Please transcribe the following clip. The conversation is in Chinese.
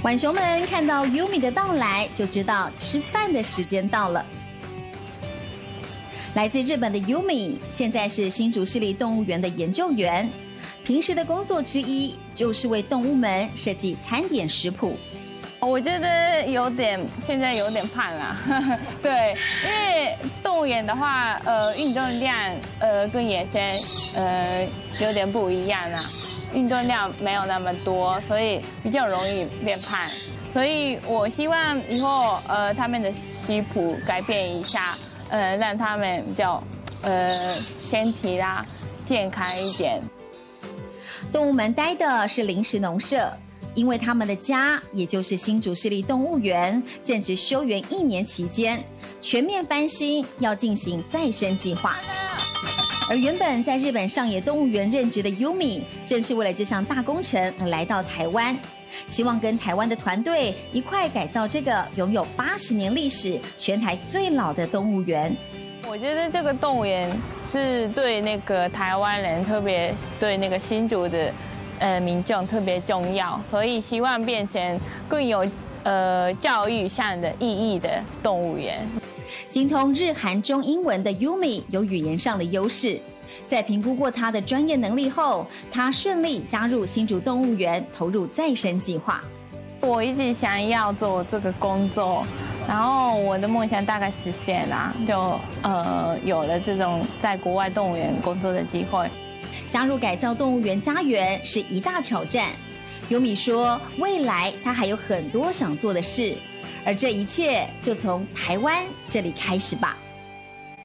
浣熊们看到 Yumi 的到来，就知道吃饭的时间到了。来自日本的 Yumi 现在是新竹市立动物园的研究员，平时的工作之一就是为动物们设计餐点食谱。我觉得有点，现在有点胖啊。对，因为动物园的话，呃，运动量呃跟野生呃有点不一样啊，运动量没有那么多，所以比较容易变胖。所以我希望以后呃他们的食谱改变一下，呃让他们比较呃身体啦健康一点。动物们待的是临时农舍。因为他们的家，也就是新竹市立动物园，正值休园一年期间，全面翻新，要进行再生计划。而原本在日本上野动物园任职的 Yumi，正是为了这项大工程而来到台湾，希望跟台湾的团队一块改造这个拥有八十年历史、全台最老的动物园。我觉得这个动物园是对那个台湾人，特别对那个新竹的。呃，民众特别重要，所以希望变成更有呃教育上的意义的动物园。精通日韩中英文的 Yumi 有语言上的优势，在评估过他的专业能力后，他顺利加入新竹动物园，投入再生计划。我一直想要做这个工作，然后我的梦想大概实现了，就呃有了这种在国外动物园工作的机会。加入改造动物园家园是一大挑战。尤米说：“未来他还有很多想做的事，而这一切就从台湾这里开始吧。”